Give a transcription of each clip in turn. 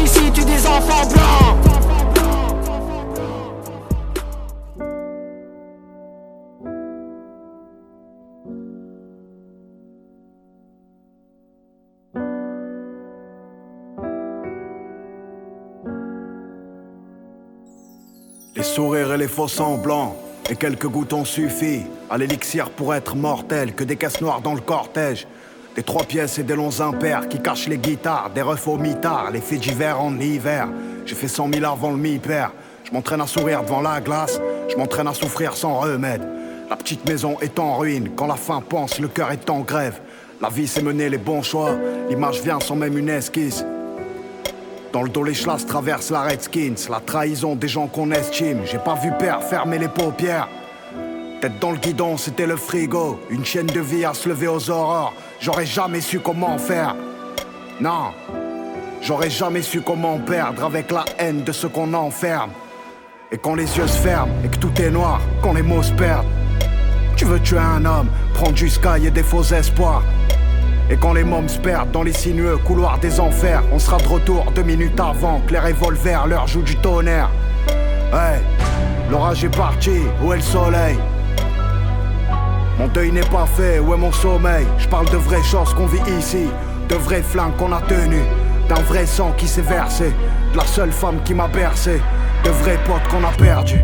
Ici tue des enfants blancs. Les sourires et les faux semblants, et quelques gouttes ont suffi à l'élixir pour être mortel, que des caisses noires dans le cortège. Des trois pièces et des longs impairs qui cachent les guitares, des refs au mitard, les faits d'hiver en hiver. J'ai fait cent mille avant le mi-père. Je m'entraîne à sourire devant la glace, je m'entraîne à souffrir sans remède. La petite maison est en ruine, quand la faim pense, le cœur est en grève. La vie c'est mener les bons choix, l'image vient sans même une esquisse. Dans le dos, les chlasses traversent la Redskins, la trahison des gens qu'on estime. J'ai pas vu père fermer les paupières. Tête dans le guidon, c'était le frigo. Une chaîne de vie à se lever aux aurores. J'aurais jamais su comment faire. Non, j'aurais jamais su comment perdre avec la haine de ce qu'on enferme. Et quand les yeux se ferment et que tout est noir, quand les mots se perdent. Tu veux tuer un homme, prendre du sky et des faux espoirs. Et quand les mômes se perdent dans les sinueux couloirs des enfers, on sera de retour deux minutes avant que les revolvers leur jouent du tonnerre. Hey, l'orage est parti, où est le soleil? Mon deuil n'est pas fait, où est mon sommeil. Je parle de vraies choses qu'on vit ici, de vrais flingues qu'on a tenus, d'un vrai sang qui s'est versé, de la seule femme qui m'a bercé, de vrais potes qu'on a perdus.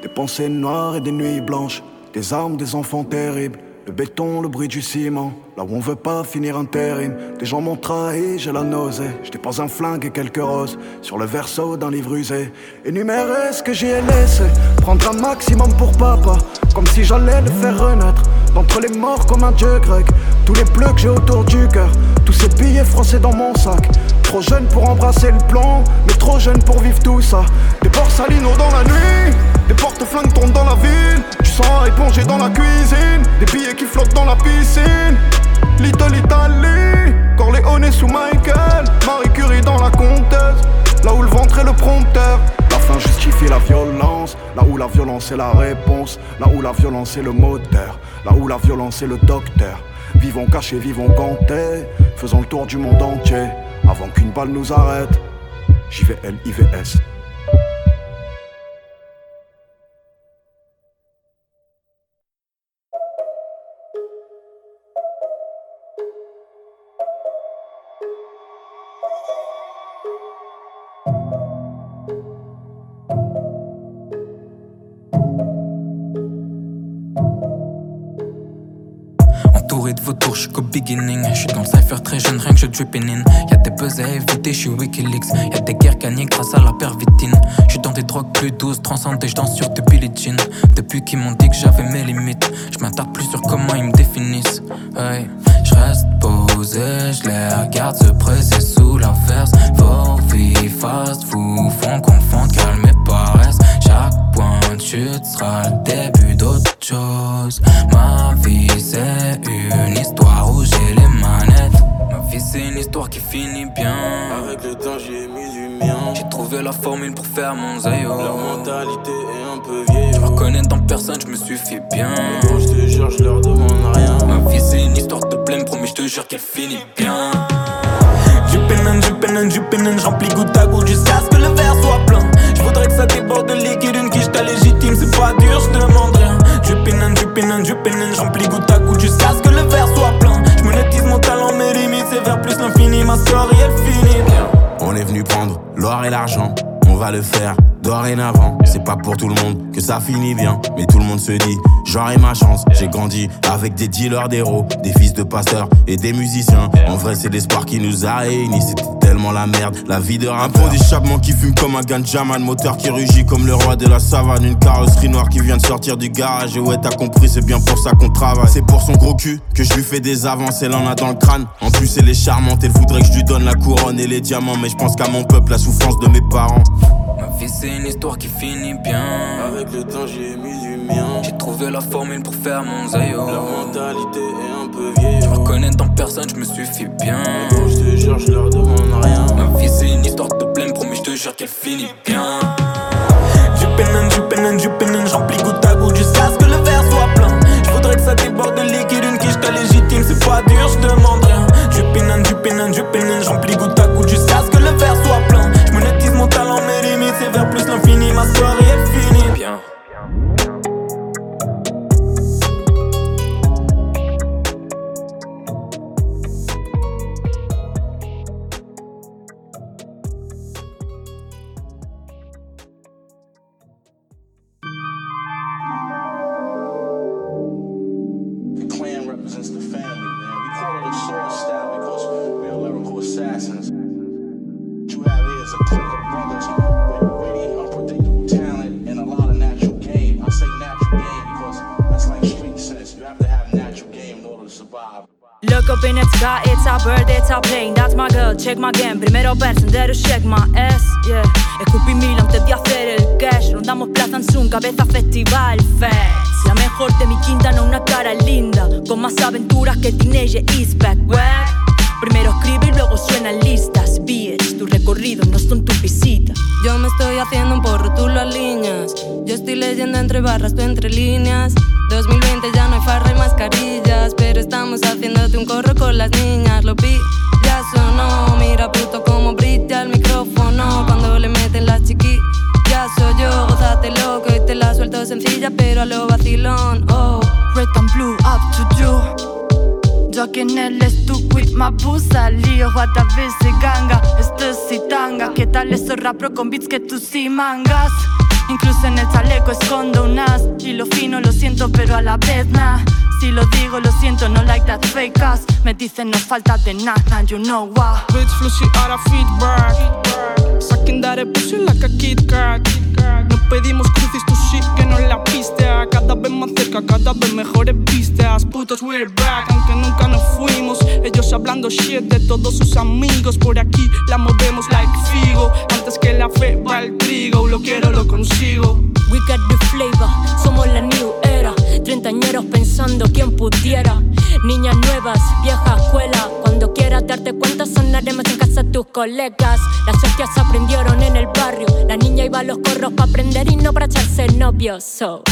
Des pensées noires et des nuits blanches, des armes, des enfants terribles, le béton, le bruit du ciment, là où on veut pas finir intérim. Des gens m'ont trahi, j'ai la nausée. J'étais pas un flingue et quelques roses sur le verso d'un livre usé. Énumérer ce que j'y ai laissé, prendre un maximum pour papa, comme si j'allais le faire renaître. D'entre les morts comme un dieu grec, tous les bleus que j'ai autour du cœur, tous ces billets français dans mon sac. Trop jeune pour embrasser le plan, mais trop jeune pour vivre tout ça. Des borsalino dans la nuit, des porte-flingues tournent dans la ville. Du sang épongé dans la cuisine, des billets qui flottent dans la piscine. Little Italy, Corleone sous Michael, Marie Curie dans la comtesse. Là où le ventre est le prompteur, la fin justifie la violence. Là où la violence est la réponse, là où la violence est le moteur, là où la violence est le docteur. Vivons cachés, vivons gantés, faisons le tour du monde entier avant qu'une balle nous arrête. JVL, Vautours, je qu'au beginning. Je suis dans le cypher très jeune, rien que je in. Y'a des buzz à éviter, je suis Wikileaks. Y'a des guerres gagnées grâce à la pervitine. Je suis dans des drogues plus douces, transcendées, je danse sur des Billie Jean. Depuis qu'ils m'ont dit que j'avais mes limites, je m'attarde plus sur comment ils me définissent. Ouais. Je reste posé, je les regarde se presser sous la verse. Vies fast food font confondre calme et paresse. Chaque point de chute sera le début d'autre chose. Ma vie c'est une histoire où j'ai les manettes. Ma vie c'est une histoire qui finit bien. Avec le temps j'y ai mis du mien. J'ai trouvé la formule pour faire mon zayo. Leur mentalité est un peu vieille. Je reconnais dans personne, je me suis fait bien. Mais quand je te jure, je leur demande rien. Ma vie c'est une histoire de pleine promis, je te jure qu'elle finit bien. Du penin, du penin, du penin, j'remplis goutte à goutte jusqu'à ce que le verre soit plein. Je voudrais que ça déborde de liquide, une quiche légitime, c'est pas dur, je demande rien. Du penin, du penin, du penin, j'remplis goutte à goutte jusqu'à ce que le verre soit plein. Je monétise mon talent, mes limites, c'est vers plus l'infini, ma story elle finit. On est venu prendre l'or et l'argent. On va le faire dorénavant. C'est pas pour tout le monde que ça finit bien. Mais tout le monde se dit, j'aurai ma chance. J'ai grandi avec des dealers d'héros, des fils de pasteurs et des musiciens. En vrai, c'est l'espoir qui nous a réunis. Tellement la merde. La vie de Un pont d'échappement qui fume comme un ganjaman. Moteur qui rugit comme le roi de la savane. Une carrosserie noire qui vient de sortir du garage. Et ouais, t'as compris, c'est bien pour ça qu'on travaille. C'est pour son gros cul que je lui fais des avances. Elle en a dans le crâne. En plus, elle est charmante. Elle voudrait que je lui donne la couronne et les diamants. Mais je pense qu'à mon peuple, la souffrance de mes parents. Ma vie, c'est une histoire qui finit bien. Avec le temps, j'ai mis du mien. J'ai trouvé la formule pour faire mon zayo. La mentalité est un peu vieille. Je reconnais dans personne, je me suffis bien. Je te jure, je leur demande Ma vie, c'est une histoire de pleine, promis, je te jure qu'elle finit bien. Du penin, du penin, du penin, j'remplis goutte à goutte jusqu'à ce que le verre soit plein. Je voudrais que ça déborde de liquide, une quiche légitime, c'est pas dur, je demande rien. Du penin, du penin, du penin, j'remplis goutte check my game Primero person, dero check my ass, yeah Escupí mil antes de hacer el cash Rondamos plaza en Zoom, cabeza festival fest La mejor de mi quinta, no una cara linda Con más aventuras que Teenage is back, what? Primero escribe y luego suenan listas Bitch, tus recorridos no son tu visita Yo me estoy haciendo un porro, tú lo alineas. Yo estoy leyendo entre barras, tú entre líneas. 2020 ya no hay farra y mascarillas. Pero estamos haciéndote un corro con las niñas. Lo vi, ya sonó. Yo, gózate loco y te la suelto sencilla, pero a lo vacilón. Oh, Red and blue, up to you. Jag en LS, du quit mabusa Lío, guatavese, ganga. Esto es citanga ¿Qué tal esos rapro con beats que tú sí mangas? Incluso en el chaleco escondo un as Y lo fino lo siento pero a la vez nah Si lo digo lo siento no like that fake ass. Me dicen no falta de nada you know what. Bitch flushy out of feedback. Saquen dar pussy like a Kit Kat pedimos crucis tu shit que no la pista Cada vez más cerca, cada vez mejores vistas. Putos we're back, aunque nunca nos fuimos. Ellos hablando shit de todos sus amigos. Por aquí la movemos like Figo. Antes que la fe va el trigo. Lo quiero, lo consigo. We got the flavor, somos la new era. Treintañeros pensando quién pudiera. Niñas nuevas, vieja escuela. Cuando quieras darte cuenta, sonaremos en casa de tus colegas. Las hostias aprendieron en el barrio. La niña iba a los corros para aprender y no para echarse novios. So.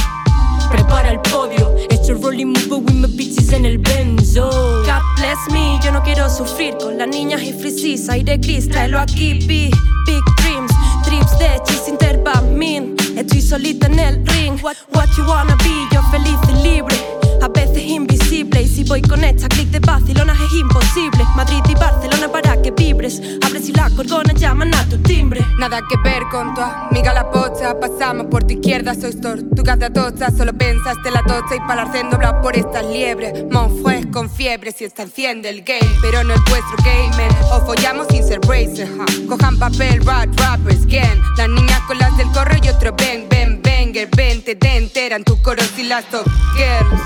Prepara el podio, estoy rolling movie with my bitches en el benzo. God bless me, yo no quiero sufrir con las niñas y frisis, aire gris, tráelo aquí, B. Big dreams, trips de chis interbamin. Estoy solita en el ring. What, what you wanna be, yo feliz y libre. A veces invisible, y si voy con esta clic de Barcelona es imposible. Madrid y Barcelona para que vibres. Abres y la corgona llaman a tu timbre. Nada que ver con tu amiga la pocha Pasamos por tu izquierda, sois tortugas de atocha Solo pensaste la tocha y para en doblar por estas liebres Monfues con fiebre si está enciende el game Pero no es vuestro gamer O follamos sin ser racer ja. Cojan papel, rat, rappers, gang Las niñas con las del corro y otro bang, bang, banger Vente, te enteran tu coro y las top girls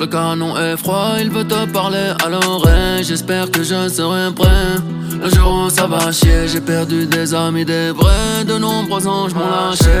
Le canon est froid, il veut te parler à l'oreille. J'espère que je serai prêt. Le jour où ça va chier, j'ai perdu des amis, des vrais. De nombreux anges m'ont lâché.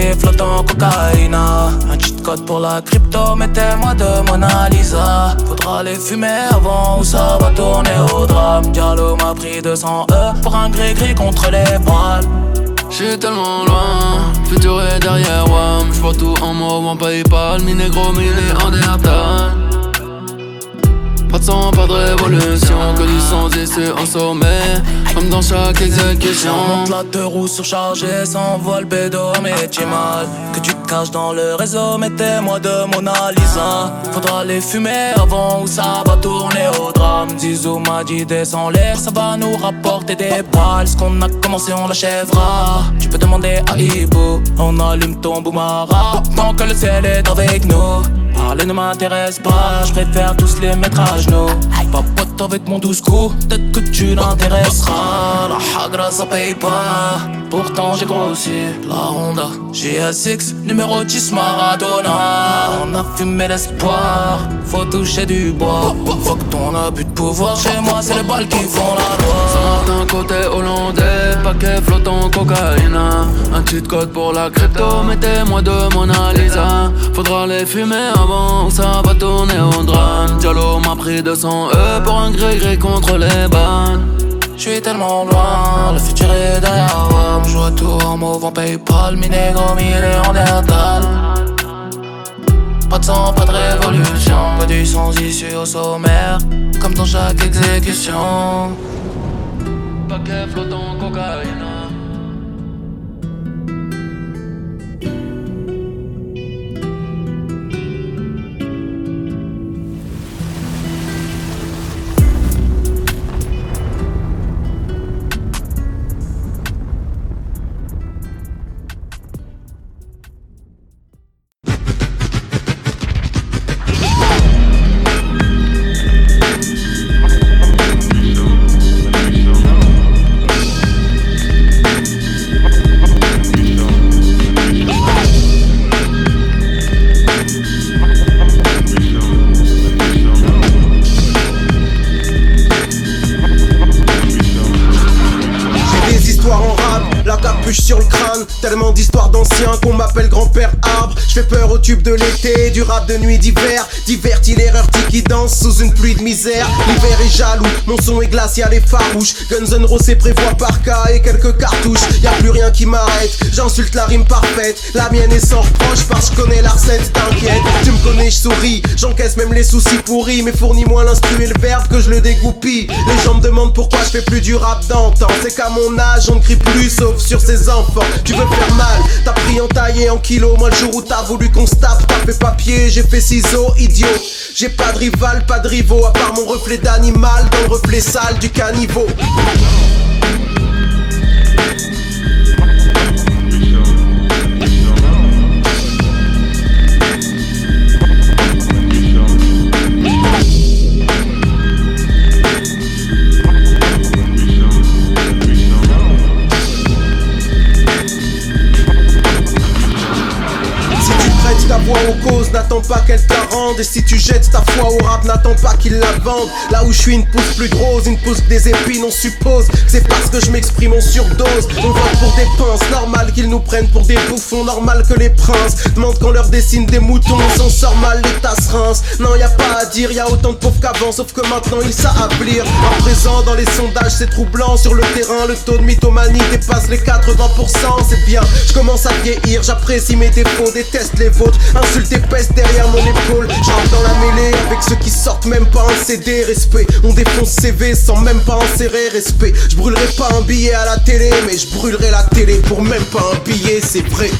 flottant cocaïna. Un cheat code pour la crypto, mettez-moi de Mona Lisa. Faudra les fumer avant ou ça va tourner au drame. Diallo m'a pris 200 E pour un gris-gris contre les poils J'suis tellement loin, futur est derrière WAM. J'vois tout en mauve en Paypal, mi négro, mi néandertal pas de sang, pas de révolution, que du sang ici en sommet, comme dans chaque exécution. Monte la deux roues surchargée, s'envole bédo, mais tu mal. Que tu dans le réseau, mettez-moi de Mona Lisa. Faudra les fumer avant ou ça va tourner au drame. Zizou m'a dit descend l'air, ça va nous rapporter des balles. Ce qu'on a commencé, on l'achèvera. Tu peux demander à Ibo, on allume ton boumara. Tant que le ciel est avec nous. Parler ne m'intéresse pas, je préfère tous les mettre à genoux. Pas pote avec mon douce coup, peut-être que tu l'intéresseras. La hagra ça paye pas, pourtant j'ai grossi. La Honda GSX, numéro 10 Maradona. On a fumé l'espoir, faut toucher du bois. Faut que ton abus de pouvoir chez moi, c'est les balles qui font la loi. D'un côté hollandais, paquet flottant cocaïne. Un cheat code pour la crypto, mettez-moi de Mona Lisa. Faudra les fumer avant, ça va tourner au drame. Diallo m'a pris 200 E pour un gré-gré contre les bannes. J'suis tellement loin, le futur est derrière moi. Tout en en Paypal, mi négro, mi néandertal. Pas de sang, pas de révolution, pas du sang issu au sommaire, comme dans chaque exécution. Paquet flottant cocaïne. De l'été, du rap de nuit d'hiver. Qui danse sous une pluie de misère. L'hiver est jaloux, mon son est glacial et farouche. Guns N' Roses prévoit par cas et quelques cartouches. Y a plus rien qui m'arrête, j'insulte la rime parfaite. La mienne est sans reproche parce que je connais la recette, t'inquiète. Tu me connais, je souris, j'encaisse même les soucis pourris. Mais fournis-moi l'instru et le verbe que je le dégoupille. Les gens me demandent pourquoi je fais plus du rap d'antan. C'est qu'à mon âge, on ne crie plus sauf sur ses enfants. Tu veux faire mal, t'as pris en taillé en kilo. Moi, le jour où t'as voulu qu'on se tape, t'as fait papier, j'ai fait ciseaux, idiot. J'ai pas de rival, pas de rivaux, à part mon reflet d'animal dans le reflet sale du caniveau. Rende. Et si tu jettes ta foi au n'attends pas qu'il la vende. Là où je suis une pousse plus grosse, une pousse des épines, on suppose. C'est parce que je m'exprime en surdose. On vote pour des pinces, normal qu'ils nous prennent pour des bouffons, normal que les princes demandent qu'on leur dessine des moutons. On s'en sort mal, les tasses rince. Non, y pas à dire, y a autant de pauvres qu'avant, sauf que maintenant ils appeler. En présent, dans les sondages, c'est troublant. Sur le terrain, le taux de mythomanie dépasse les 80%. C'est bien, je commence à vieillir, j'apprécie mes défauts, déteste les vôtres. Insulte peste derrière mon épaule. Je dans la mêlée avec ceux qui sortent même pas un CD. Respect, on défonce CV sans même pas insérer respect. Je brûlerai pas un billet à la télé, mais je brûlerai la télé pour même pas un billet, c'est vrai.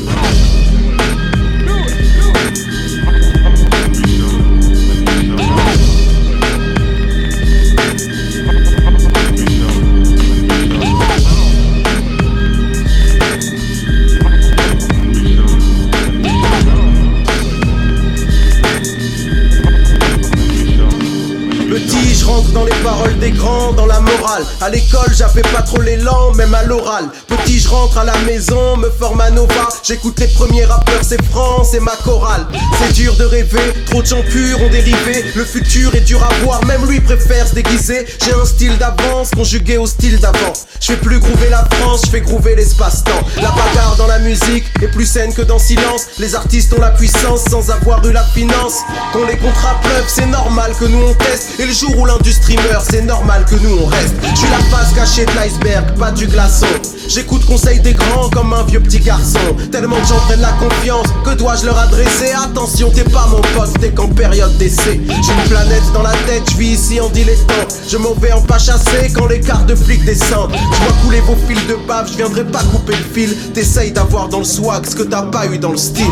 Morale. À l'école, j'avais pas trop l'élan, même à l'oral. Petit, je rentre à la maison, me forme à Nova. J'écoute les premiers rappeurs, c'est France et ma chorale. C'est dur de rêver, trop de gens purs ont dérivé. Le futur est dur à voir, même lui préfère se déguiser. J'ai un style d'avance conjugué au style d'avant. Je fais plus groover la France, je fais groover l'espace-temps. La bagarre dans la musique est plus saine que dans silence. Les artistes ont la puissance sans avoir eu la finance. Quand les contrats pleuvent, c'est normal que nous on teste. Et le jour où l'industrie meurt, c'est normal que nous on reste. Je la face cachée de l'iceberg, pas du glaçon. J'écoute conseil des grands comme un vieux petit garçon. Tellement gens prennent la confiance, que dois-je leur adresser? Attention, t'es pas mon pote, t'es qu'en période d'essai. J'ai une planète dans la tête, je vis ici en dilettant. Je m'en vais en pas chasser quand les cartes de flics descendent. Je vois couler vos fils de bave, je viendrai pas couper le fil. T'essayes d'avoir dans le swag ce que t'as pas eu dans le style.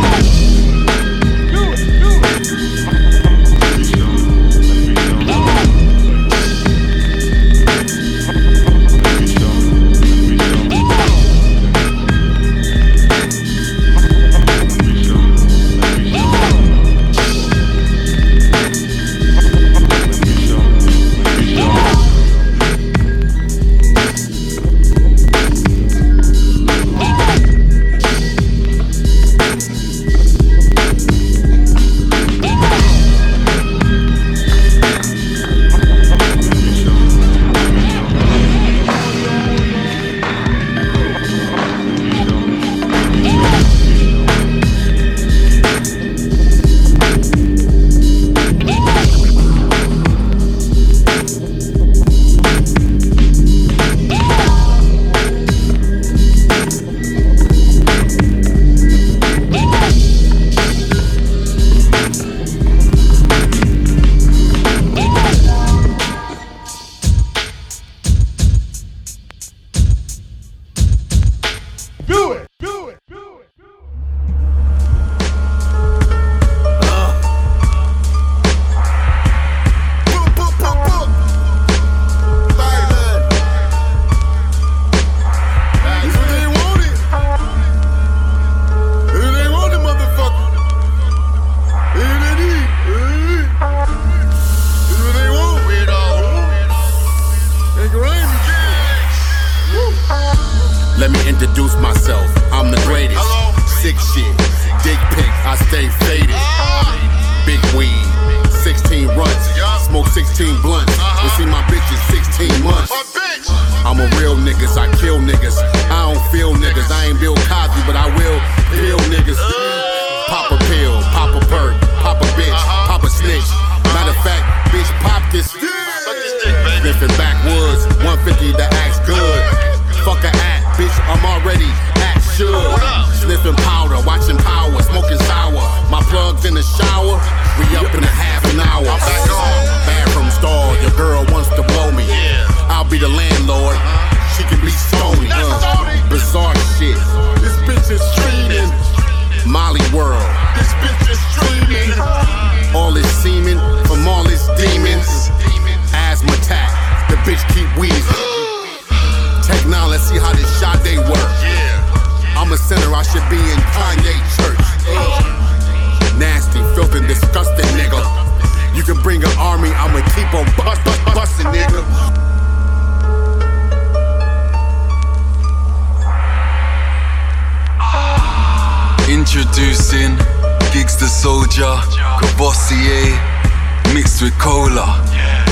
Gigs the Soldier, Cavassier, eh? mixed with cola.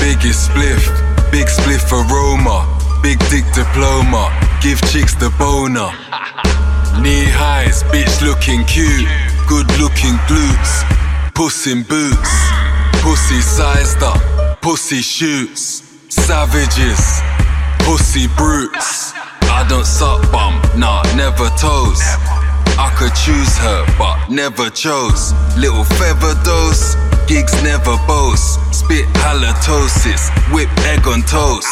Biggest spliff, big spliff aroma, big dick diploma, give chicks the boner. Knee highs, bitch looking cute, good looking glutes, puss in boots, pussy sized up, pussy shoots, savages, pussy brutes. I don't suck bum, nah, never toes. I could choose her, but never chose. Little feather dose, gigs never boast. Spit halitosis, whip egg on toast.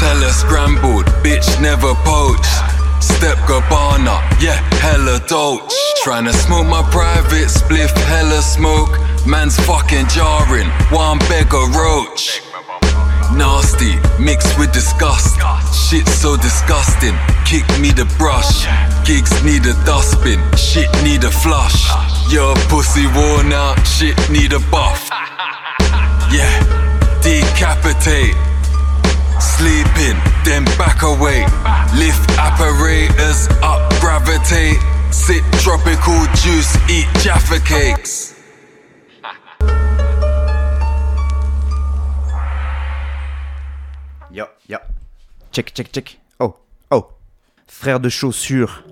Tell her scrambled, bitch never poach. Step Gabbana, yeah, hella dolch. Tryna smoke my private spliff, hella smoke. Man's fucking jarring, one beggar roach. Nasty, mixed with disgust. Shit so disgusting. Kick me the brush. Gigs need a dustbin. Shit need a flush. Your pussy worn out. Shit need a buff. Yeah, decapitate. Sleeping, then back away. Lift apparatus up, gravitate. Sip tropical juice, eat Jaffa cakes. Check, check, check. Oh, oh. Frère de chaussures.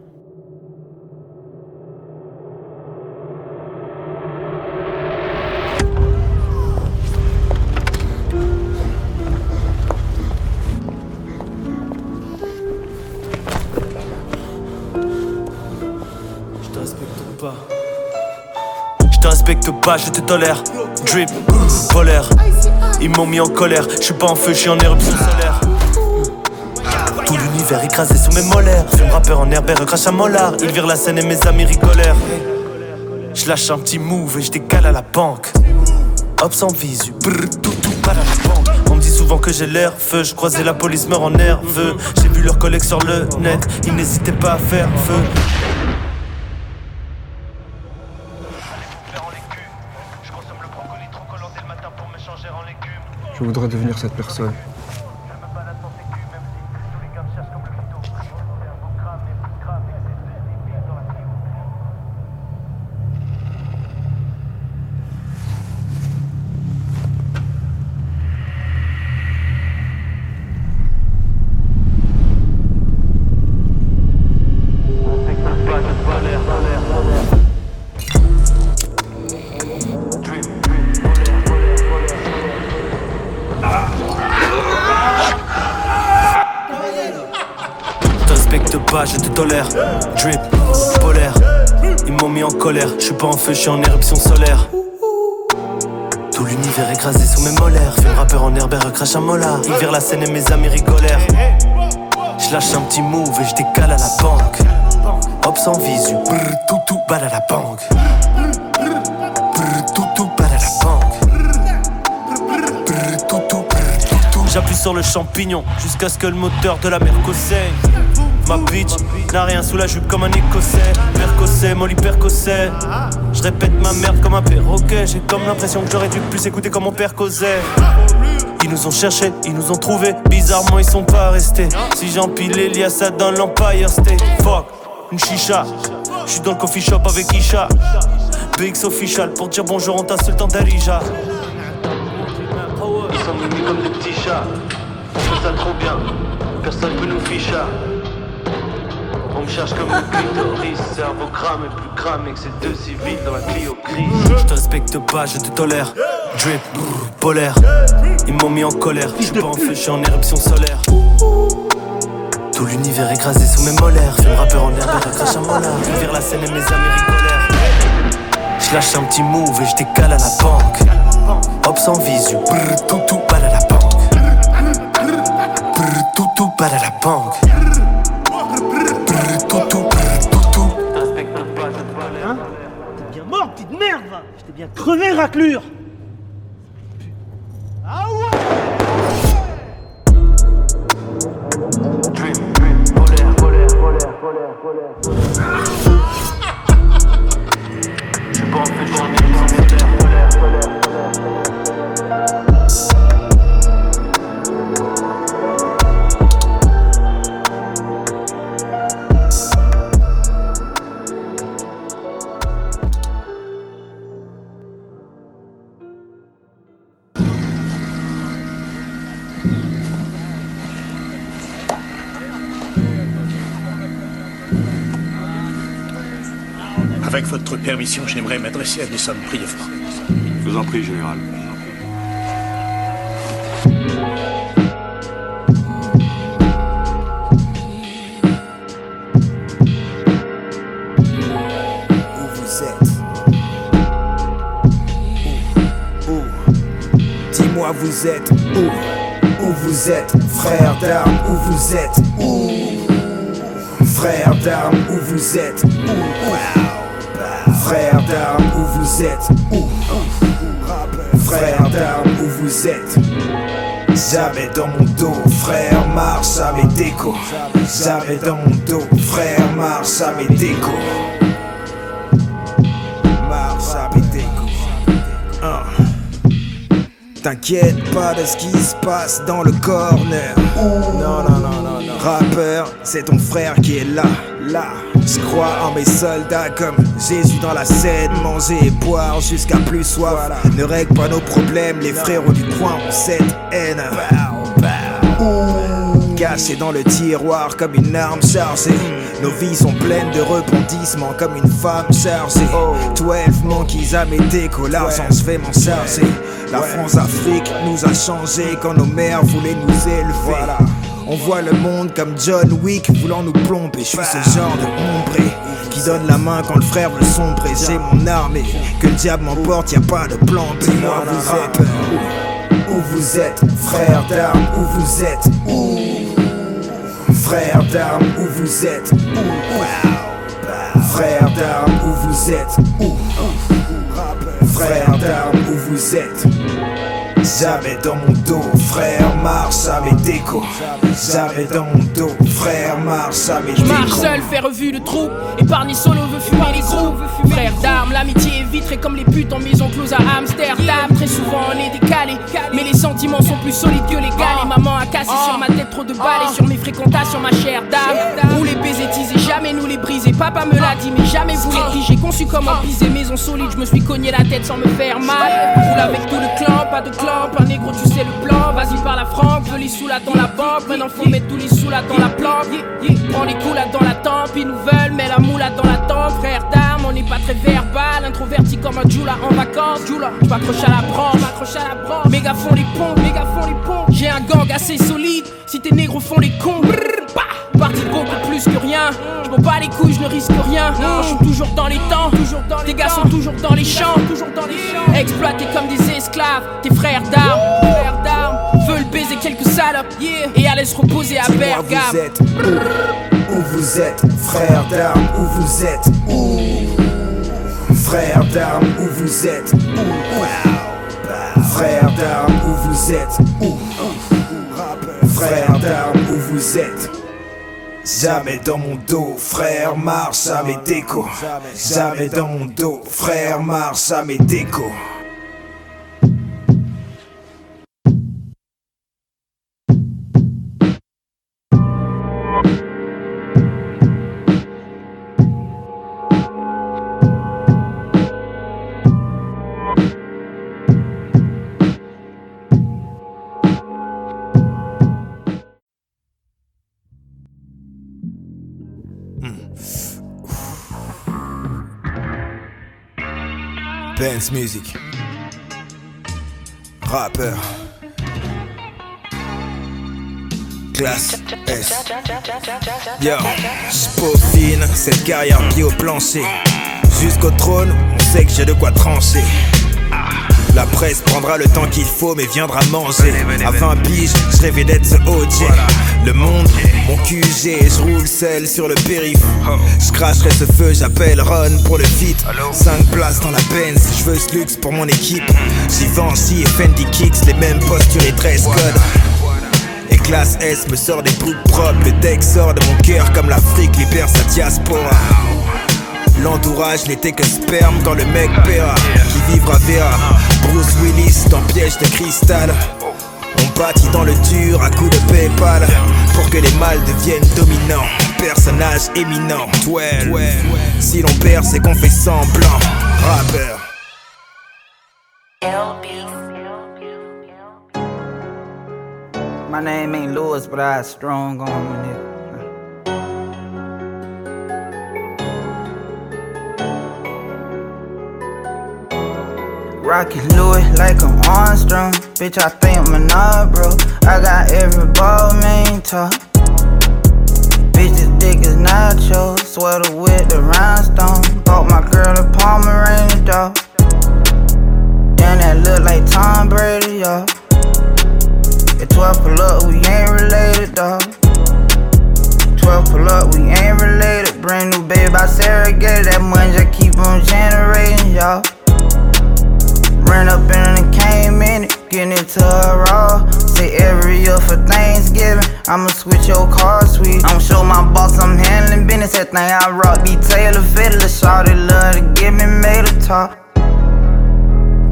Respecte pas, je te tolère. Drip, polaire. Ils m'ont mis en colère. Je suis pas en feu, je suis en éruption solaire. L'univers écrasé sous mes molaires. Fume rappeur en herbe et recrache un molar. Ils virent la scène et mes amis rigolèrent. Je lâche un petit move et je décale à la banque. Hop sans visu, brr, tout tout pas à la banque. On me dit souvent que j'ai l'air feu, je croisais la police meurt en nerveux. J'ai vu leurs collègues sur le net, ils n'hésitaient pas à faire feu. Je voudrais devenir cette personne. Jusqu'à ce que le moteur de la mer. Ma bitch n'a rien sous la jupe comme un écossais. Percossais, molly percossais. Je répète ma merde comme un perroquet. J'ai comme l'impression que j'aurais dû plus écouter comme mon père causait. Ils nous ont cherché, ils nous ont trouvé. Bizarrement, ils sont pas restés. Si j'empile Elias dans l'Empire State. Fuck, une chicha. J'suis dans le coffee shop avec Isha. BX official pour dire bonjour, en Darija. Ils sont mimi comme des petits chats. Trop bien, personne peut nous ficha. On me cherche comme le clitoris, cerveau cramé, plus cramé que ces deux civils dans la Clio. Je te respecte pas, je te tolère. Drip, brr, polaire. Ils m'ont mis en colère, je suis pas en feu, je suis en éruption solaire. Tout l'univers écrasé sous mes molaires. Fume rappeur en herbe et recrache un molar. Virent la scène et mes amis rigolèrent. Je lâche un petit move et je décale à la banque. Hop sans visu, brr, tout tout, balle à la banque. Hein T'es bien mort, petite merde Je t'ai bien crevé, raclure Ah ouais Avec votre permission, j'aimerais m'adresser à des sommes brièvement. Je vous en prie, général. Où vous êtes? Où? Où? Dis-moi vous êtes où? Où vous êtes Frère d'armes, où vous êtes? Où? Frère d'armes, où vous êtes? Où? D'armes, où vous êtes Où? Frère d'armes, où vous êtes Jamais dans mon dos, frère, marche à mes décos. Jamais dans mon dos, frère, marche à mes décos. Marche à mes décos. Un. T'inquiète pas de ce qui se passe dans le corner. Non, non, non, non, non. Rappeur, c'est ton frère qui est là, là. Je crois en mes soldats comme Jésus dans la scène. Manger et boire jusqu'à plus soif. Ne règle pas nos problèmes, les frérots du coin ont cette haine. Caché dans le tiroir comme une arme chargée. Nos vies sont pleines de rebondissements comme une femme chargée. 12 monkeys à mes déco, l'argent je vais m'en charger. La France-Afrique nous a changé quand nos mères voulaient nous élever. On voit le monde comme John Wick voulant nous plomber. Je suis ce genre de ombré qui donne la main quand le frère veut sombrer. J'ai mon armée, que le diable m'emporte, y a pas de plan. Dis-moi, vous êtes où? Vous êtes, frère d'armes, où vous êtes, où? Frère d'armes, où vous êtes, où? Frère d'armes, où vous êtes, où? Frère d'armes, où vous êtes Jamais dans mon dos, frère, marche à mes décos. Jamais dans mon dos, frère, marche à mes Je marche décos. seul, fais revue de trou. Épargné solo, veut fumer les groupes. Frère d'armes, l'amitié est vitrée comme les putes en maison close à Amsterdam. Très souvent on est décalé, mais les sentiments sont plus solides que les galets. Maman a cassé sur ma tête trop de balles et sur mes fréquentations, ma chère dame. Vous les baisers teasés, jamais nous les briser. Papa me l'a dit, mais jamais vous les dit. J'ai conçu comment piser maison solide, je me suis cogné la tête sans me faire mal. Roule avec tout le clan, pas de clan, un négro, tu sais le plan. Vas-y, par la franque, veux les sous là dans la banque. Maintenant faut mettre tous les sous là dans la planque. Prends les coups là dans la tempe, ils nous veulent, mets la moule là dans la tempe. Frère d'armes, on n'est pas très verbal. Introverti comme un Jula en vacances. Jula, je m'accroche à la branche, m'accroche à la branche. Méga font les ponts, méga font les ponts. J'ai un gang assez solide, si tes négros font les cons. bah, Parti beaucoup plus que rien. Je m'en bats les couilles, je ne risque rien. Je suis toujours dans les temps, toujours dans les gars sont toujours dans les champs, toujours dans les champs. Exploités comme des esclaves, tes frères d'armes, frères d'armes. Veulent baiser quelques salopes, yeah, et aller se reposer à Bergame. vous êtes où? Où vous êtes, frère d'armes, où vous êtes où? Frère d'armes, où vous êtes où? Frère d'armes, où vous êtes où? Frère d'armes, où vous êtes Jamais dans mon dos, frère, marche à mes décos. Jamais dans mon dos, frère, marche à mes décos. Benz Music. Rappeur. Classe S. Yo, j'peaufine cette carrière pied au plancher. Jusqu'au trône, on sait que j'ai de quoi trancher. La presse prendra le temps qu'il faut, mais viendra manger. À 20 piges, je rêvais d'être ce OJ. Le monde, mon QG, je roule seul sur le périph. Je cracherai ce feu, j'appelle Ron pour le feat. 5 places dans la Benz, je veux ce luxe pour mon équipe. Givenchy et Fendi Kicks, les mêmes postures et dress code. Et classe S me sort des trucs propres. Le deck sort de mon cœur comme l'Afrique libère sa diaspora. L'entourage n'était que sperme quand le mec paiera. Qui vivra verra. Bruce Willis dans piège de cristal. On bâtit dans le dur à coups de PayPal pour que les mâles deviennent dominants. Personnage éminent, 12. Si l'on perd, c'est qu'on fait semblant. Rappeur. My name ain't but I strong on nigga. Rockin' Louis like I'm Armstrong. Bitch, I think I'm an odd, bro. I got every ball main talk. Bitch, this dick is nacho. Sweater with the rhinestone. Bought my girl a Pomeranian dog. Damn, that look like Tom Brady, y'all. At 12 pull up, we ain't related, dog. 12 pull up, we ain't related. Brand new baby by Sarah, get that money just keep on generating, y'all. Ran up in and came in it, getting it to her raw. Say every year for Thanksgiving, I'ma switch your car sweet. I'ma show my boss I'm handling business. That thing I rock be Taylor Fiddler. Shawty love to give me made a talk.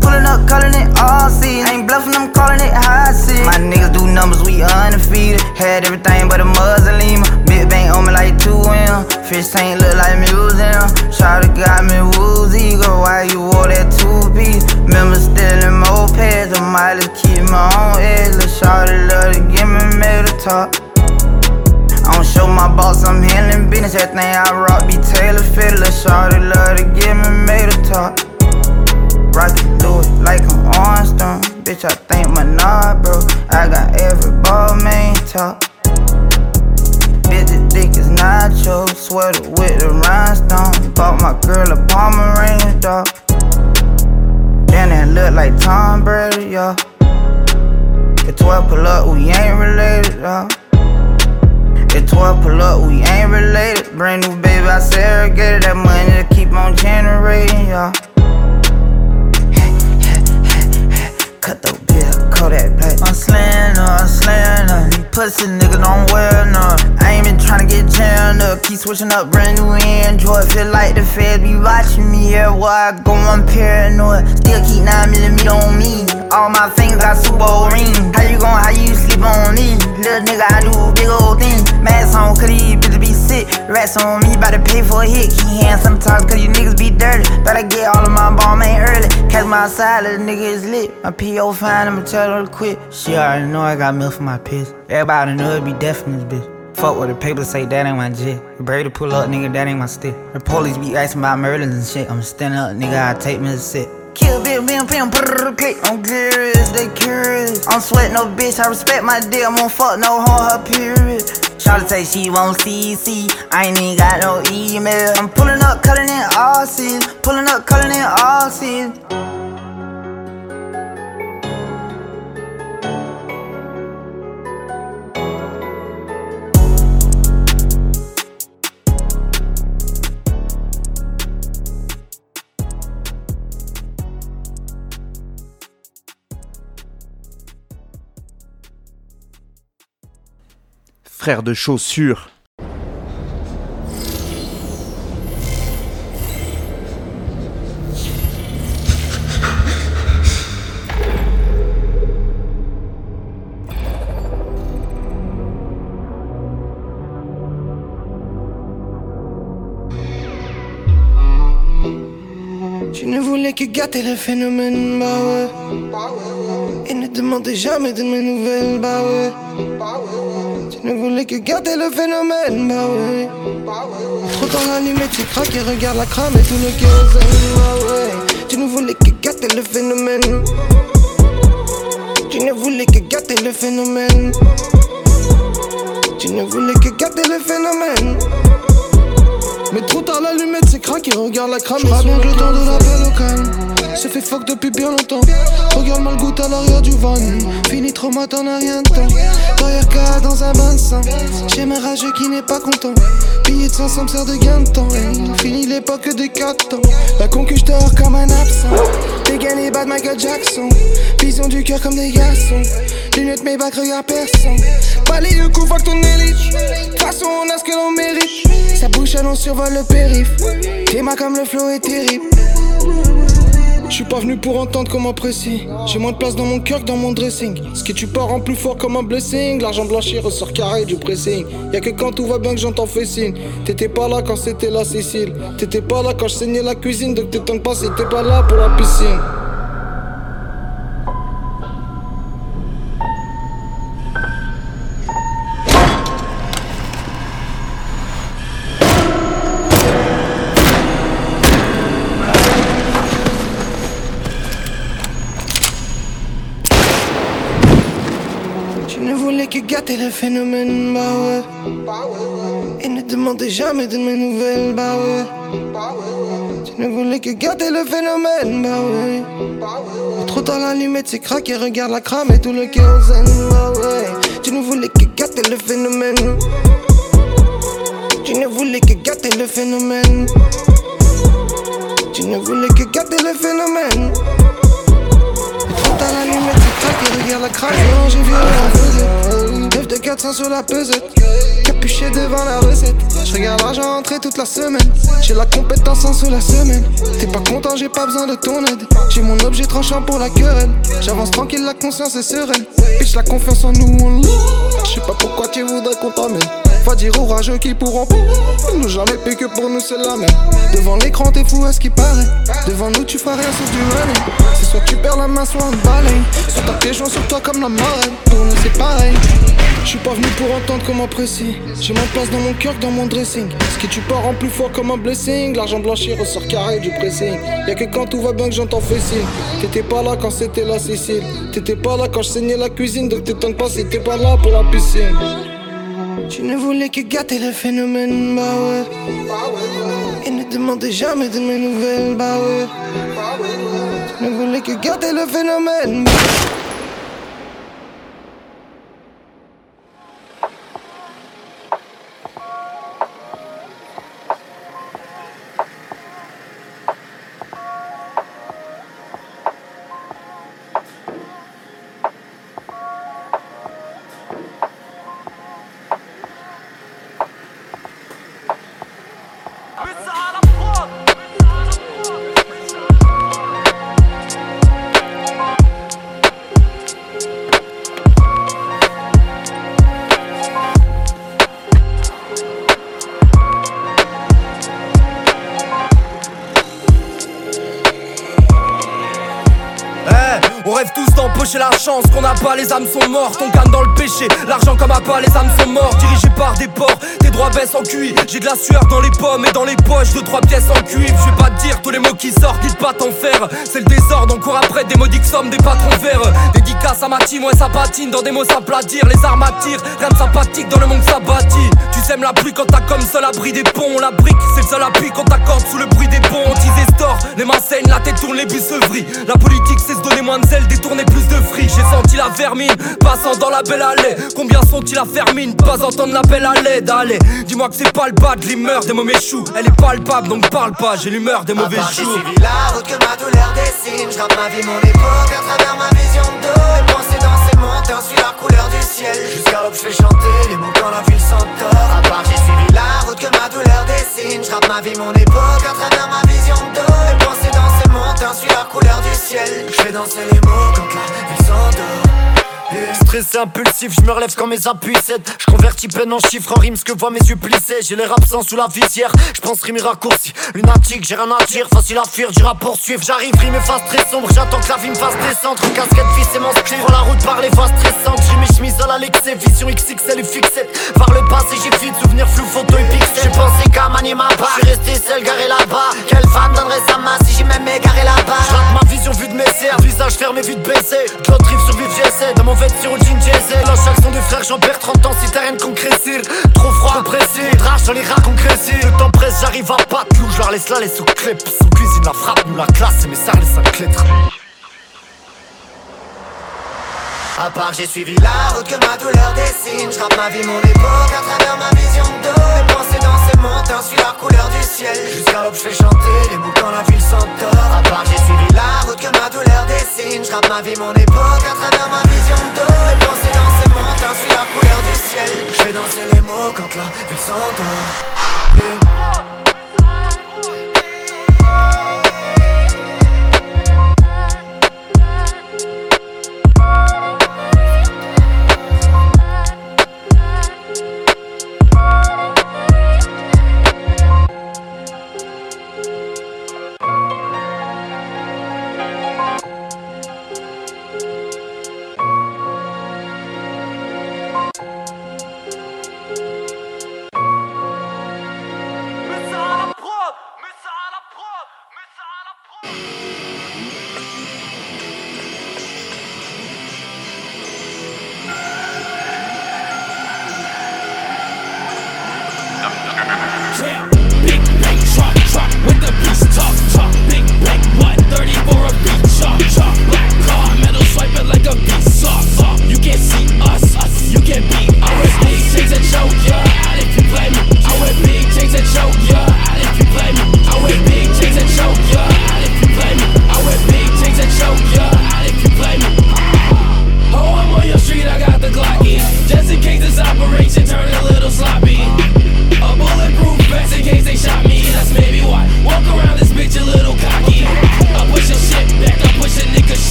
Pulling up, calling it all season. Ain't bluffing, I'm calling it high season. My niggas do numbers, we undefeated. Had everything but a muslin. Big bank on me like 2M. Fish tank look like museum. Shawty got me woozy. Girl, why you wore that two piece? Remember stealing mopeds. I might just keep my own edge. Lil' Shawty love to give me a talk. I don't show my boss, I'm handling business. Everything I rock be Taylor fit. Lil' Shawty love to give me made a talk. Rock it, do it like I'm Armstrong. Bitch, I think my knob, bro. I got every ball main top. Bitch, this dick is. Sweater with the rhinestone. Bought my girl a Pomeranian dog. Damn, that look like Tom Brady, y'all. If 12 pull up, we ain't related, y'all. If 12 pull up, we ain't related. Brand new baby, I segregated that money to keep on generating, y'all. Cut the bill, I'm slaying I'm slaying her. These pussy niggas don't wear none. I ain't been tryna get jammed up. Keep switching up brand new Android. Feel like the feds be watching me everywhere I go. I'm paranoid. Still keep 9 millimeter on me. All my things got Super ring. How you gon' how you Rats on me, bout to pay for a hit. Keep hands sometimes, cause you niggas be dirty. Better get all of my ball man early. Catch my side, little nigga is lit. My PO fine, I'ma tell her to quit. She already know I got milk for my piss. Everybody know it be deaf in this bitch. Fuck what the paper say, that ain't my. The Brady pull up, nigga, that ain't my stick. The police be asking about murders and shit. I'm standing up, nigga, I take me a sit. Kill bitch, bim, bim, brrr, click. I'm curious, they curious. I'm sweat no bitch, I respect my dick. I'm gon' fuck no hoe, her period. Shawty say she won't CC. I ain't even got no email. I'm pulling up, cutting in all seasons. Pulling up, cutting in all seasons. Frère de chaussures. Tu ne voulais que gâter le phénomène, bah. Et ne demandais jamais de mes nouvelles, bah. Tu ne voulais que gâter le phénomène, bah ouais. Trop dans l'allumette, tu craques et regarde la crame et tout le kérosène, bah ouais. Tu ne voulais que gâter le phénomène. Tu ne voulais que gâter le phénomène. Tu ne voulais que gâter le phénomène. Mais trop tard l'allumette c'est crack et regarde la crame Je le temps de l'appel au calme Se fait fuck depuis bien longtemps. Regarde mal goutte à l'arrière du van. Fini trop mat t'en as rien de temps. Derrière K dans un bain de sang. J'aime un rageux qui n'est pas content. Billet de 500 me sert de gain de temps. Fini l'époque des 4 ans. La concu j'dors comme un absent. Bas de Michael Jackson. Vision du cœur comme des garçons. Lunettes mes bacs regarde personne Balaye le coup fuck ton élite. Façon on a ce que l'on mérite. Sa bouche annonce survole le périph. Clément comme le flow est terrible je suis pas venu pour entendre comment précis. J'ai moins de place dans mon cœur que dans mon dressing. Ce que tu pars en plus fort comme un blessing. L'argent blanchi ressort carré du pressing. Y'a que quand tout va bien que j'entends fait signe. T'étais pas là quand c'était la Sicile. T'étais pas là quand je saignais la cuisine. Donc t'étonnes pas si t'es pas là pour la piscine. Que gâter le phénomène, bah ouais. Et ne demandais jamais de mes nouvelles, bah ouais. Tu ne voulais que gâter le phénomène, bah ouais. Trop tard l'allumette c'est et regarde la crame et tout le kérosène, bah ouais. Tu ne voulais que gâter le phénomène. Tu ne voulais que gâter le phénomène. Tu ne voulais que gâter le phénomène. Trop tard l'allumette c'est et regarde la crame. J'ai vu la vedette. 9 de 4 400 sur la pesette. Capuché devant la recette. Je regarde l'argent entrer toute la semaine. J'ai la compétence en sous la semaine. T'es pas content, j'ai pas besoin de ton aide. J'ai mon objet tranchant pour la querelle. J'avance tranquille, la conscience est sereine. Bitch, la confiance en nous, on l'a. Je sais pas pourquoi tu voudrais qu'on t'emmène. Va dire aux rageux qu'ils pourront pas nous jamais payer que pour nous c'est la même. Devant l'écran t'es fou à ce qui paraît. Devant nous tu feras rien sauf du running. C'est soit tu perds la main, soit on balaye. Soit t'as tes sur toi comme la marraine. Pour nous c'est pareil. Je suis pas venu pour entendre comment précis. J'ai ma place dans mon cœur, dans mon dressing. Ce qui tu pars en plus fort comme un blessing. L'argent blanchi ressort carré du pressing. Y'a que quand tout va bien que j'entends fais signe. T'étais pas là quand c'était la Cécile. T'étais pas là quand je saignais la cuisine. Donc t'étonnes pas si t'es pas là pour la piscine. Tu ne voulais que gâter le phénomène, bah ouais. Et ne demandez jamais de mes nouvelles, bah ouais. Tu ne voulais que gâter le phénomène, bah ouais. Les âmes sont mortes. On gagne dans le péché, l'argent comme à pas, les âmes en. J'ai de la sueur dans les pommes et dans les poches, de trois pièces en cuivre. Je vais pas te dire tous les mots qui sortent, dites pas t'en faire. C'est le désordre, encore après des modiques sommes, des patrons verts. Dédicace à ma team, ouais, ça patine. Dans des mots, ça platir, les armes attirent. Rien de sympathique dans le monde, ça bâtit. Tu sèmes la pluie quand t'as comme seul abri des ponts. La brique, c'est le seul appui qu'on t'accorde sous le bruit des ponts. On store, les mains saignent, la tête tourne, les bus se vrillent. La politique, c'est se donner moins de zèle, détourner plus de fric. J'ai senti la vermine passant dans la belle allée. Combien sont-ils à fermine Pas entendre l'appel à l'aide. Allez, dis-moi que c'est pas le bas de l'humeur des mauvais choux. Elle est palpable, donc parle pas. J'ai l'humeur des mauvais À J'ai choux. suivi la route que ma douleur dessine. Je ma vie, mon époque à travers ma vision d'eau Et penser dans ces montagnes, suis la couleur du ciel. Jusqu'à l'aube je fais chanter les mots quand la ville s'endort À part j'ai suivi la route que ma douleur dessine. Je ma vie, mon époque à travers ma vision d'eau Et penser dans ces montagnes, suis la couleur du ciel. Je fais danser les mots quand la ville s'endort Stressé, impulsif, je me relève quand mes appuis Je convertis peine en chiffres, en rimes ce que voient mes yeux plissés. J'ai l'air absent sous la visière, je pense rimer raccourci Lunatique, j'ai rien à dire, facile à fuir, dur à poursuivre. J'arrive, rime et face très sombre, j'attends que la vie me fasse descendre. Casquette, fils et mon split, prends la route par les voies stressantes J'ai mes chemises à la l'excès, vision XXL et fixette Par le passé, j'ai fui de souvenirs flous, photos et pixels. J'ai pensé qu'à manier ma part, je suis resté seul garé là-bas. Quelle femme donnerait sa main si j'ai même égaré là-bas? Ma vision vue de mes serres, visage fermé, vue de baisser De l'autre rive survivre, j'essaie, dans vêtement au jean diesel. Lâche chaque son des frères, j'en perds 30 ans si t'as rien de concrécir Trop froid, compressé, drache dans les rats concrécés Le temps presse, j'arrive à pas loup, je leur laisse la laisse au clip. Sous cuisine la frappe, nous la classe, mes serres les 5 lettres À part j'ai suivi la route que ma douleur dessine. Je rappe ma vie, mon époque à travers ma vision d'eau Et penser dans ces montagnes, suis la couleur du ciel. Jusqu'à l'aube je chanter les mots quand la ville s'endort À part j'ai suivi la route que ma douleur dessine. Je rappe ma vie, mon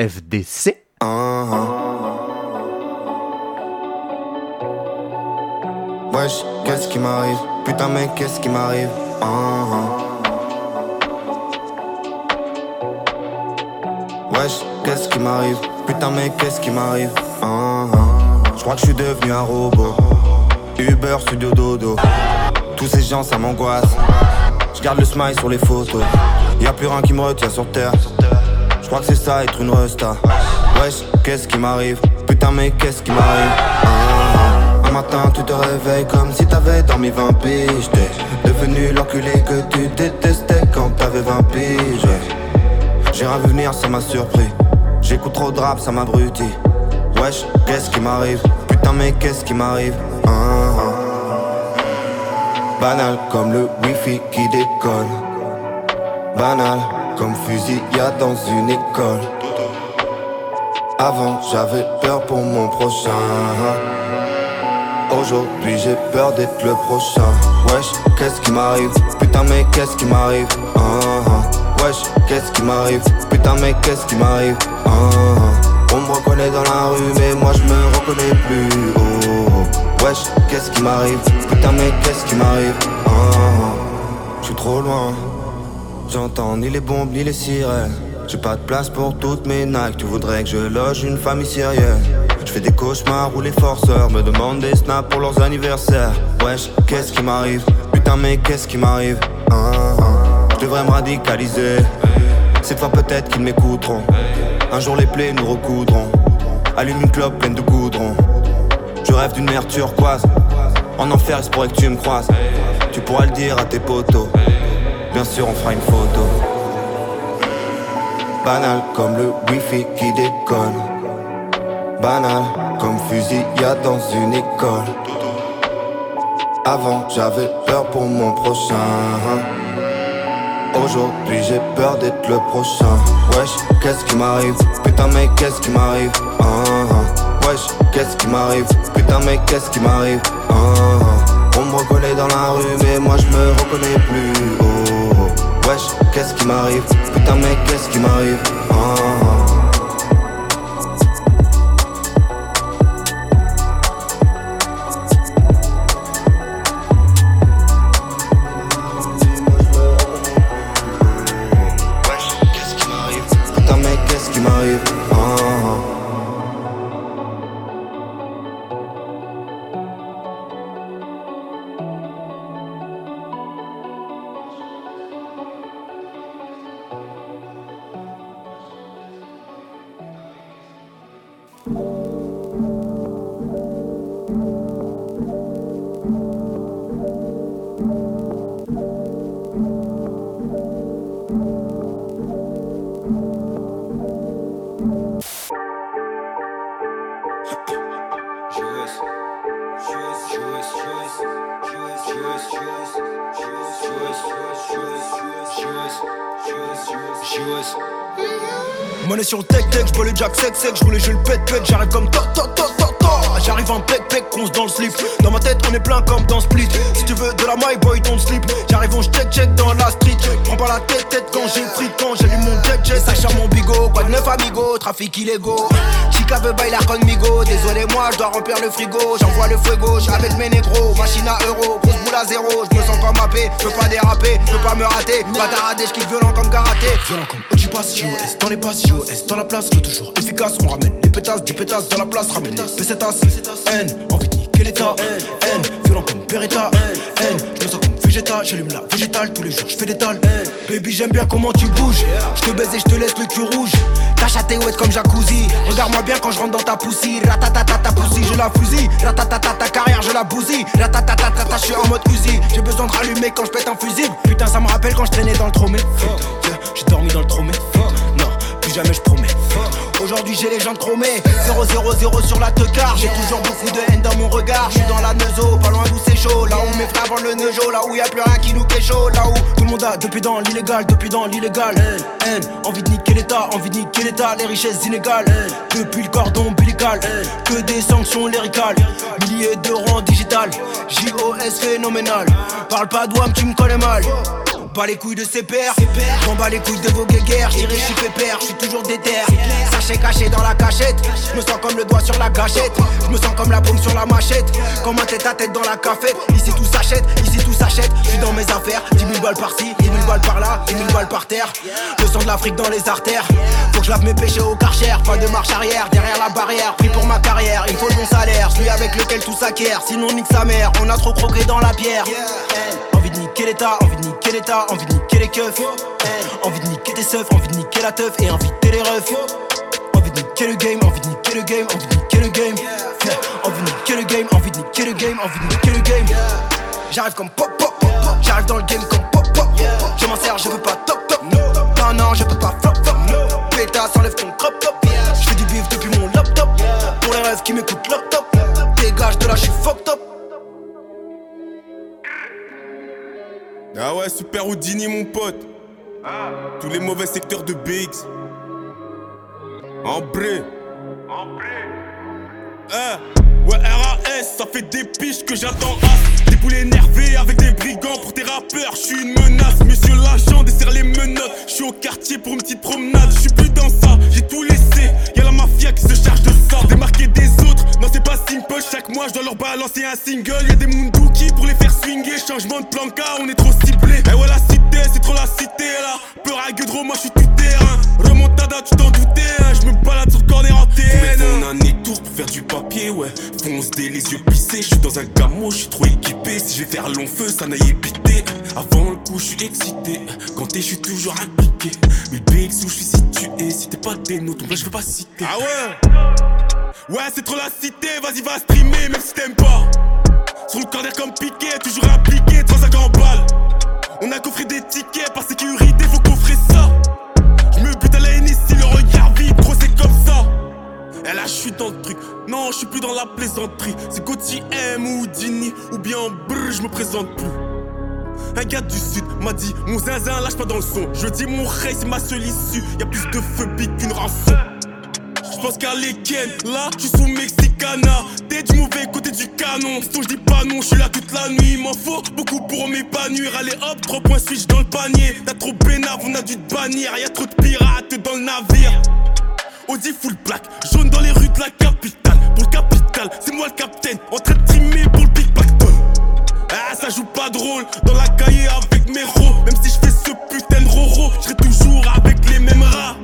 FDC. Wesh, qu'est-ce qui m'arrive? Putain mec, qu'est-ce qui m'arrive? Ah. Wesh, qu'est-ce qui m'arrive? Putain mec, qu'est-ce qui m'arrive? Ah. Je crois que je suis devenu un robot. Uber, studio dodo. Tous ces gens, ça m'angoisse. Je garde le smile sur les photos. Y a plus rien qui me retient sur terre crois que c'est ça être une resta. Wesh, qu'est-ce qui m'arrive? Putain mec, qu'est-ce qui m'arrive? Ah. Un matin tu te réveilles comme si t'avais dormi 20 piges. Devenu l'enculé que tu détestais quand t'avais 20 piges J'ai rien vu venir, ça m'a surpris. J'écoute trop de rap, ça m'abrutit. Wesh, qu'est-ce qui m'arrive? Putain mais qu'est-ce qui m'arrive? Ah, ah. Banal comme le wifi qui décolle Banal comme fusil dans une école. Avant j'avais peur pour mon prochain. Aujourd'hui j'ai peur d'être le prochain. Wesh, qu'est-ce qui m'arrive? Putain mais qu'est-ce qui m'arrive? Ah, ah. Wesh, qu'est-ce qui m'arrive? Putain mais qu'est-ce qui m'arrive? Ah. On me reconnaît dans la rue mais moi je me reconnais plus. Oh. Wesh, qu'est-ce qui m'arrive? Putain mais qu'est-ce qui m'arrive? Ah. Je suis trop loin J'entends ni les bombes ni les sirènes. J'ai pas de place pour toutes mes Nike Tu voudrais que je loge une famille syrienne Je fais des cauchemars où les forceurs Me demandent des snaps pour leurs anniversaires. Wesh, qu'est-ce qui m'arrive? Putain mais qu'est-ce qui m'arrive? Ah, ah. Je devrais me radicaliser. Cette fois peut-être qu'ils m'écouteront. Un jour les plaies nous recoudront. Allume une clope pleine de goudron. Je rêve d'une mer turquoise. En enfer il se pourrait que tu me croises. Tu pourras le dire à tes potos Bien sûr on fera une photo. Banal comme le wifi qui décolle. Banal comme fusil y'a dans une école. Avant j'avais peur pour mon prochain. Aujourd'hui j'ai peur d'être le prochain. Wesh qu'est-ce qui m'arrive? Putain mais qu'est-ce qui m'arrive? Ah, ah. Wesh qu'est-ce qui m'arrive? Putain mais qu'est-ce qui m'arrive? Ah, ah. On me reconnaît dans la rue mais moi je me reconnais plus. Oh. Wesh qu'est-ce qui m'arrive? Putain mais qu'est-ce qui m'arrive? Ah, ah. Monnaie sur le tech tech, j'bois le jack sec sec, j'roule et je le pète pète, j'arrive comme ta ta ta ta J'arrive en pec pec, conce dans le slip. Dans ma tête on est plein comme dans Split. Si tu veux de la my boy don't slip J'arrive on check check dans la street. Prends pas la tête tête quand j'ai frites Quand j'allume mon jet jet, ça mon bigot. Quoi de neuf amigo, trafic illégaux. Chica veut bailar conmigo Désolé moi je dois remplir le frigo. J'envoie le feu gauche avec mes négros. Machine à euro, grosse boule à zéro. Je me sens comme mappé, je peux pas déraper Je peux pas me rater, bâtard à des j'kiffe violent comme karaté. Comme Ojipas, JOS dans les passes, JOS dans la place Le toujours efficace, on ramène les pétasses Des pétasses dans la place, ramène les pesetas N, envie de niquer l'état N, violent comme Beretta N, je me sens comme Vegeta J'allume la végétale, tous les jours je fais des tales Baby j'aime bien comment tu bouges Je te baise et je te laisse le cul rouge Chatte est wet comme jacuzzi. Regarde-moi bien quand je rentre dans ta poussie Ratatata ta poussie, je la fusille. Ratatata ta carrière, je la bousille. Ratatata ta je suis en mode Uzi J'ai besoin de rallumer quand je pète un fusible. Putain ça me rappelle quand je traînais dans le tromé. Yeah, J'ai dormi dans le tromé. Non, plus jamais je promets Aujourd'hui j'ai les jambes chromées. 0-0-0 sur la teucar J'ai toujours beaucoup de haine dans mon regard. Je suis dans la neuzo, pas loin d'où c'est chaud. Là où mes frères vendent le neuzo Là où y a plus rien qui nous chaud. Là où tout le monde a depuis dans l'illégal Depuis dans l'illégal. Haine, envie de niquer l'état Envie de niquer l'état, les richesses inégales. Depuis le cordon ombilical. Que des sanctions lyricales. Milliers de rangs digital. JOS phénoménal. Parle pas d'ouam, tu me connais mal. Pas les couilles de ses pères, j'en bats les couilles de vos guéguerres, j'irai, suis pépère, je suis toujours déter. Sachez caché dans la cachette, je me sens comme le doigt sur la gâchette, je me sens comme la paume sur la machette, comme un tête à tête dans la cafette. Ici tout s'achète, ici tout s'achète, je suis dans mes affaires, 10 000 balles par-ci, 10 000 balles par-là, 10 000 balles par terre. Le sang de l'Afrique dans les artères, faut que je lave mes péchés au karcher, pas de marche arrière, derrière la barrière, pris pour ma carrière, il faut le bon salaire, celui avec lequel tout s'acquiert, sinon nique sa mère, on a trop croqué dans la pierre. Envie de niquer l'état, envie de niquer l'état, envie de niquer les keufs. Envie de niquer tes seufs, envie de niquer la teuf. Et inviter les refs. Envie de niquer le game, envie de niquer le game, envie de niquer le game. Envie de niquer le game, envie de niquer le game, envie de niquer le game. J'arrive comme pop pop, j'arrive dans le game comme pop pop. Je m'en sers, je veux pas top top. Non, non, je peux pas flop flop. Pétasse, enlève ton crop top. Je fais du bif depuis mon laptop. Pour les rêves qui m'écoutent laptop. Dégage de là, je suis fucked up. Ah ouais, super Houdini, mon pote. Tous les mauvais secteurs de BX. En bré. Eh, ouais, RAS, ça fait des piches que j'attends as. Des poules énervés avec des brigands pour tes rappeurs, je suis une menace. Monsieur l'agent, desserre les menottes. Je suis au quartier pour une petite promenade. Je suis plus dans ça, j'ai tout laissé. Y'a la mafia qui se charge de ça. Démarquer des autres, non, c'est pas simple. Chaque mois, je dois leur balancer un single. Y'a des Munduki pour les faire swinguer. Changement de plan K, on est trop ciblé. Eh ouais, la cité, c'est trop la cité là. Peur à Guedro, moi je suis tout terrain. Remontada, tu t'en doutais, hein. je me balade sur le corner en TN. On a un étour pour faire du papier, ouais. Fonce des les yeux plissés, je suis dans un camo, je suis trop équipé. Si je vais faire long feu, ça n'aille épité. Avant le coup, je suis excité. Quand t'es, je suis toujours impliqué. Mais BX où je suis situé, si t'es pas des notes, je veux pas citer. Ah ouais? Ouais, c'est trop la cité, vas-y, va streamer, même si t'aimes pas. Sur le corner comme piqué, toujours impliqué, 350 balles. On a coffré des tickets par sécurité, faut coffrer je suis dans le truc. Non, je suis plus dans la plaisanterie. C'est Gauthier M ou Dini, ou bien brr, je me présente plus. Un gars du sud m'a dit Mon zinzin lâche pas dans le son. Je dis mon rey c'est ma seule issue. Y'a plus de big qu'une rançon. Je pense qu'à l'Eken, là, je suis sous Mexicana. T'es du mauvais côté du canon. Sinon, je dis pas non, je suis là toute la nuit. M'en faut beaucoup pour m'épanouir. Allez hop, 3 points switch dans le panier. T'as trop bénave, on a dû te bannir. Y'a trop de pirates dans le navire. Audi full black, jaune dans les rues de la capitale. Pour le capital, c'est moi le capitaine. En train de trimer pour le big pactole. Ah, ça joue pas de rôle dans la cahier avec mes ros. Même si je fais ce putain de roro, je toujours avec les mêmes rats.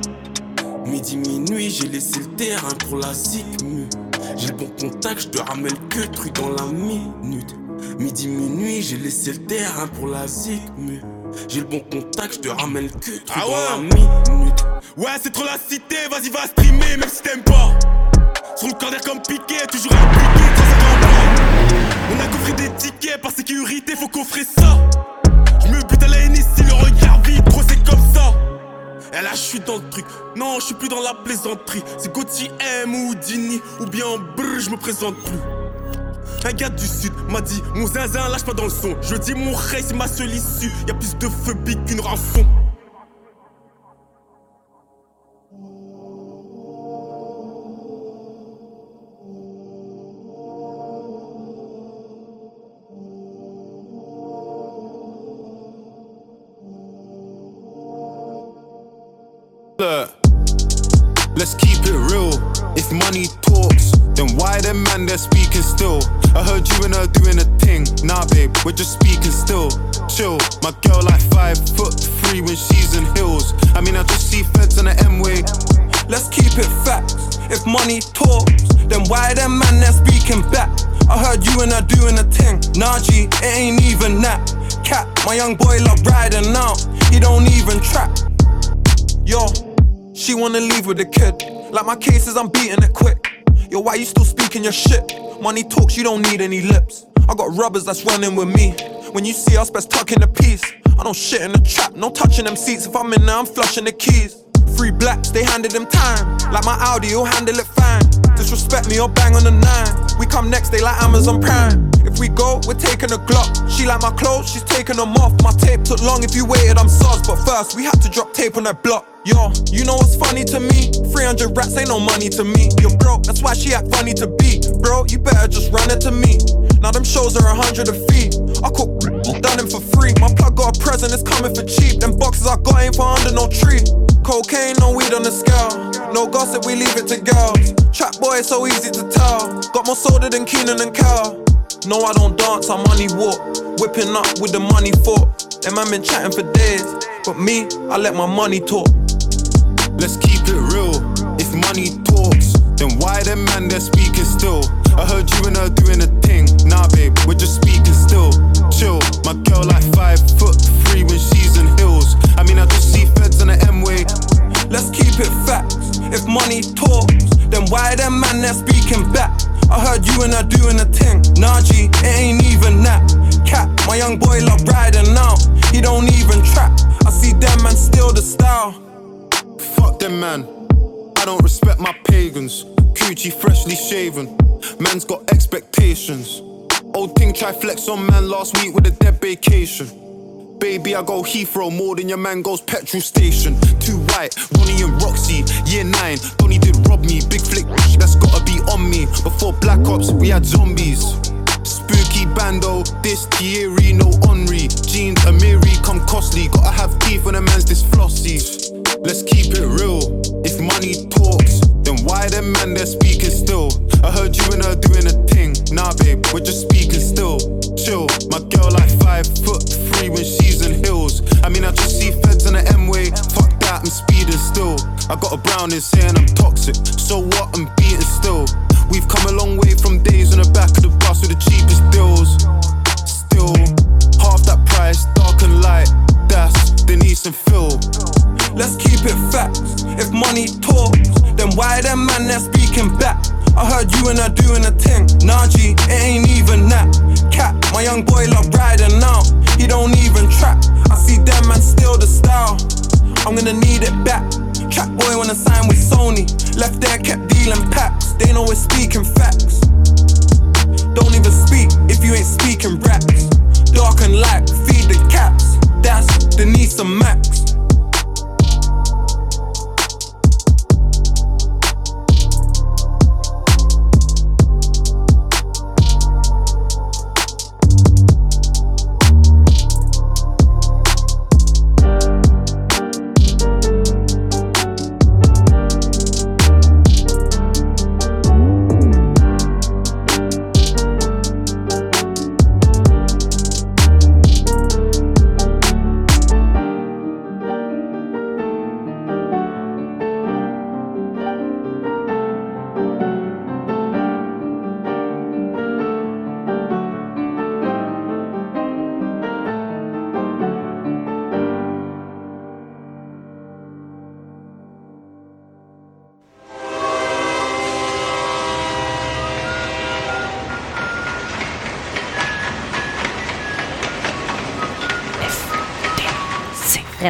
Midi, minuit, j'ai laissé le terrain pour la zigmu. J'ai le bon contact, je te ramène que truc dans la minute. Midi, minuit, j'ai laissé le terrain pour la zigmu. J'ai le bon contact, je te ramène truc dans la minute. Ouais, c'est trop la cité, vas-y, va streamer, même si t'aimes pas. Sur le corner comme piqué, toujours impliqué, 350 balles. On a coffré des tickets par sécurité, faut coffrer ça. Je me bute à la NSI, le regard vide, gros, c'est comme ça. Et là, je suis dans le truc. Non, je suis plus dans la plaisanterie. C'est Gauthier M ou Dini, ou bien brr, je me présente plus. Un gars du sud m'a dit Mon zinzin lâche pas dans le son. Je dis mon rey c'est ma seule issue. Y'a plus de big qu'une rançon. Let's keep it real. If money talks, then why them man they're speaking still? I heard you and her doing a thing. Nah, babe, we're just speaking still. Chill, my girl like five foot three when she's in heels. I mean, I just see feds on the M way. Let's keep it facts. If money talks, then why them man they're speaking back? I heard you and her doing a thing. Nah, G, it ain't even that. Cat, my young boy love riding out. He don't even trap. Yo, she wanna leave with the kid. Like my cases, I'm beating it quick. Yo, why you still speaking your shit? Money talks, you don't need any lips. I got rubbers that's running with me. When you see us, best tuck in the piece. I don't shit in the trap, no touching them seats. If I'm in there, I'm flushing the keys. Free blacks, they handed them time. Like my Audi, you'll handle it fine. Disrespect me or bang on the nine. We come next, they like Amazon Prime. If we go, we're taking a Glock. She like my clothes, she's taking them off. My tape took long, if you waited, I'm sus. But first, we had to drop tape on that block. Yo, you know what's funny to me? 300 rats ain't no money to me. You're broke, that's why she act funny to be. Bro, you better just run it to me. Now them shows are a hundred a fee. I cook, done them for free. My plug got a present, it's coming for cheap. Them boxes I got ain't for under no tree. Cocaine, no weed on the scale. No gossip, we leave it to girls. Trap boy, so easy to tell. Got more soda than Keenan and Cal. No, I don't dance, I money walk. Whipping up with the money for. Them man been chatting for days. But me, I let my money talk. Let's keep it real. If money talks, then why them man they're speaking still? I heard you and her doing a thing. Nah, babe, we're just speaking still. Chill, my girl like five foot three when she's in heels. I mean, I just see feds on the M way. Let's keep it facts. If money talks, then why them man they're speaking back? I heard you and her doing a thing. Nah, G, it ain't even that. Cat, my young boy love riding out. He don't even trap. I see them man steal the style. Fuck them, man. I don't respect my pagans. Coochie freshly shaven. Man's got expectations. Old thing try flex on man last week with a dead vacation. Baby, I go Heathrow more than your man goes petrol station. Too white, Ronnie and Roxy, year nine. Donny did rob me, big flick, that's gotta be on me. Before Black Ops, we had zombies. Spooky bando, this Thierry, no Henri. Jeans, Amiri, come costly. Gotta have teeth when a man's this flossy. Let's keep it real. If money talks, then why them man they're speaking still? I heard you and her doing a thing. Nah, babe, we're just speaking still. Chill, my girl like five foot three when she's in heels. I mean, I just see feds on the M way. Fuck that, I'm speeding still. I got a brown in saying I'm toxic. So what? I'm beating still. We've come a long way from days on the back of the bus with the cheapest deals. Still, price, dark and light. That's Denise and Phil. Let's keep it facts. If money talks, then why them man they're speaking back? I heard you and her doing a thing. Nah, G, it ain't even that. Cat, my young boy love riding out. He don't even trap. I see them man steal the style. I'm gonna need it back. Trap boy wanna sign with Sony. Left there, kept dealing packs. They know we're speaking facts.